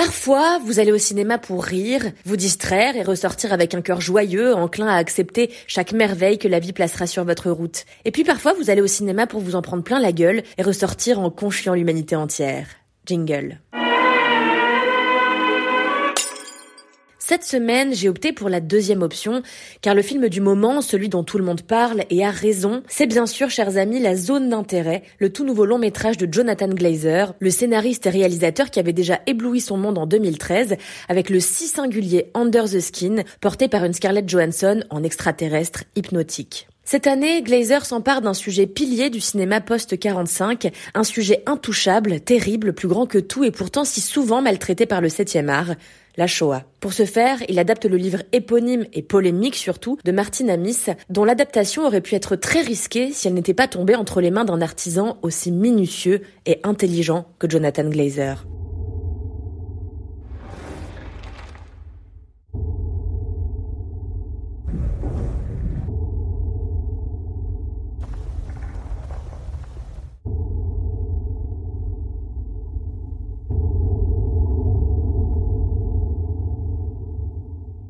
Parfois, vous allez au cinéma pour rire, vous distraire et ressortir avec un cœur joyeux, enclin à accepter chaque merveille que la vie placera sur votre route. Et puis parfois, vous allez au cinéma pour vous en prendre plein la gueule et ressortir en confiant l'humanité entière. Jingle. Cette semaine, j'ai opté pour la deuxième option, car le film du moment, celui dont tout le monde parle et a raison, c'est bien sûr, chers amis, La Zone d'intérêt, le tout nouveau long métrage de Jonathan Glazer, le scénariste et réalisateur qui avait déjà ébloui son monde en 2013 avec le si singulier Under the Skin, porté par une Scarlett Johansson en extraterrestre hypnotique. Cette année, Glazer s'empare d'un sujet pilier du cinéma post-45, un sujet intouchable, terrible, plus grand que tout et pourtant si souvent maltraité par le 7e art, la Shoah. Pour ce faire, il adapte le livre éponyme et polémique surtout de Martin Amis, dont l'adaptation aurait pu être très risquée si elle n'était pas tombée entre les mains d'un artisan aussi minutieux et intelligent que Jonathan Glazer.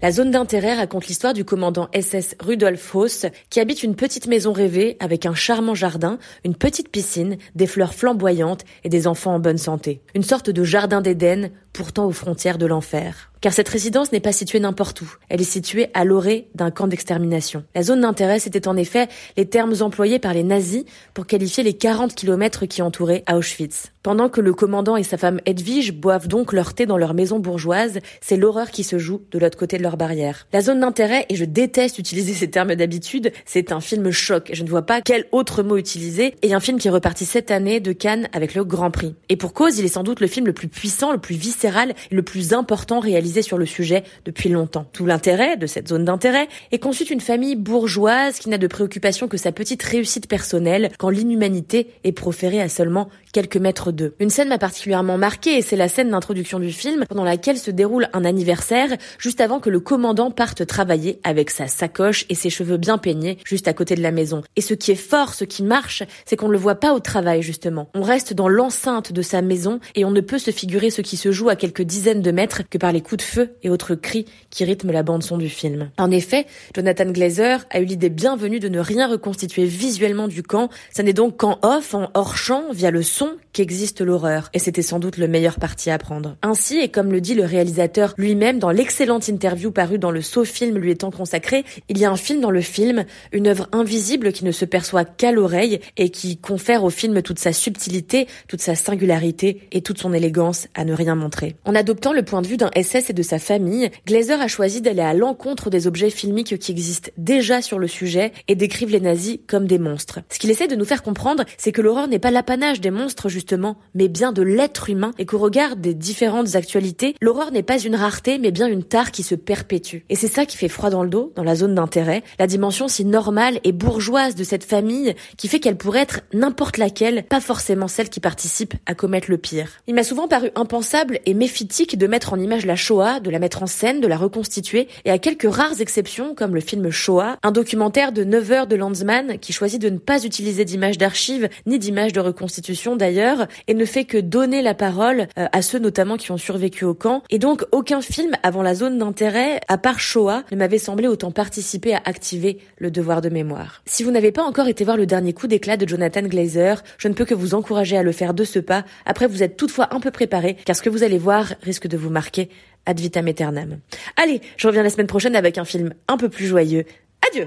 La zone d'intérêt raconte l'histoire du commandant SS Rudolf Hoss qui habite une petite maison rêvée avec un charmant jardin, une petite piscine, des fleurs flamboyantes et des enfants en bonne santé. Une sorte de jardin d'Éden, pourtant aux frontières de l'enfer. Car cette résidence n'est pas située n'importe où. Elle est située à l'orée d'un camp d'extermination. La zone d'intérêt, c'était en effet les termes employés par les nazis pour qualifier les 40 kilomètres qui entouraient Auschwitz. Pendant que le commandant et sa femme Edwige boivent donc leur thé dans leur maison bourgeoise, c'est l'horreur qui se joue de l'autre côté de leur barrière. La zone d'intérêt, et je déteste utiliser ces termes d'habitude, c'est un film choc. Je ne vois pas quel autre mot utiliser, et un film qui est reparti cette année de Cannes avec le Grand Prix. Et pour cause, il est sans doute le film le plus puissant, le plus viscéral le plus important réalisé sur le sujet depuis longtemps. Tout l'intérêt de cette zone d'intérêt est qu'on suit une famille bourgeoise qui n'a de préoccupation que sa petite réussite personnelle quand l'inhumanité est proférée à seulement quelques mètres d'eux. Une scène m'a particulièrement marquée et c'est la scène d'introduction du film pendant laquelle se déroule un anniversaire juste avant que le commandant parte travailler avec sa sacoche et ses cheveux bien peignés juste à côté de la maison. Et ce qui est fort, ce qui marche, c'est qu'on ne le voit pas au travail justement. On reste dans l'enceinte de sa maison et on ne peut se figurer ce qui se joue à quelques dizaines de mètres que par les coups de feu et autres cris qui rythment la bande son du film. En effet, Jonathan Glazer a eu l'idée bienvenue de ne rien reconstituer visuellement du camp. Ça n'est donc qu'en off, en hors champ, via le son, qu'existe l'horreur. Et c'était sans doute le meilleur parti à prendre. Ainsi, et comme le dit le réalisateur lui-même dans l'excellente interview parue dans le Saut film lui étant consacré, il y a un film dans le film, une œuvre invisible qui ne se perçoit qu'à l'oreille et qui confère au film toute sa subtilité, toute sa singularité et toute son élégance à ne rien montrer. En adoptant le point de vue d'un SS de sa famille, Glazer a choisi d'aller à l'encontre des objets filmiques qui existent déjà sur le sujet et décrivent les nazis comme des monstres. Ce qu'il essaie de nous faire comprendre, c'est que l'horreur n'est pas l'apanage des monstres justement, mais bien de l'être humain et qu'au regard des différentes actualités, l'horreur n'est pas une rareté mais bien une tare qui se perpétue. Et c'est ça qui fait froid dans le dos, dans la zone d'intérêt, la dimension si normale et bourgeoise de cette famille qui fait qu'elle pourrait être n'importe laquelle, pas forcément celle qui participe à commettre le pire. Il m'a souvent paru impensable et méphitique de mettre en image la Shoah, de la mettre en scène, de la reconstituer, et à quelques rares exceptions, comme le film Shoah, un documentaire de 9 heures de Landsman qui choisit de ne pas utiliser d'images d'archives, ni d'images de reconstitution d'ailleurs, et ne fait que donner la parole euh, à ceux notamment qui ont survécu au camp. Et donc aucun film avant la zone d'intérêt, à part Shoah, ne m'avait semblé autant participer à activer le devoir de mémoire. Si vous n'avez pas encore été voir le dernier coup d'éclat de Jonathan Glazer, je ne peux que vous encourager à le faire de ce pas. Après, vous êtes toutefois un peu préparé, car ce que vous allez voir risque de vous marquer ad vitam aeternam. Allez, je reviens la semaine prochaine avec un film un peu plus joyeux. Adieu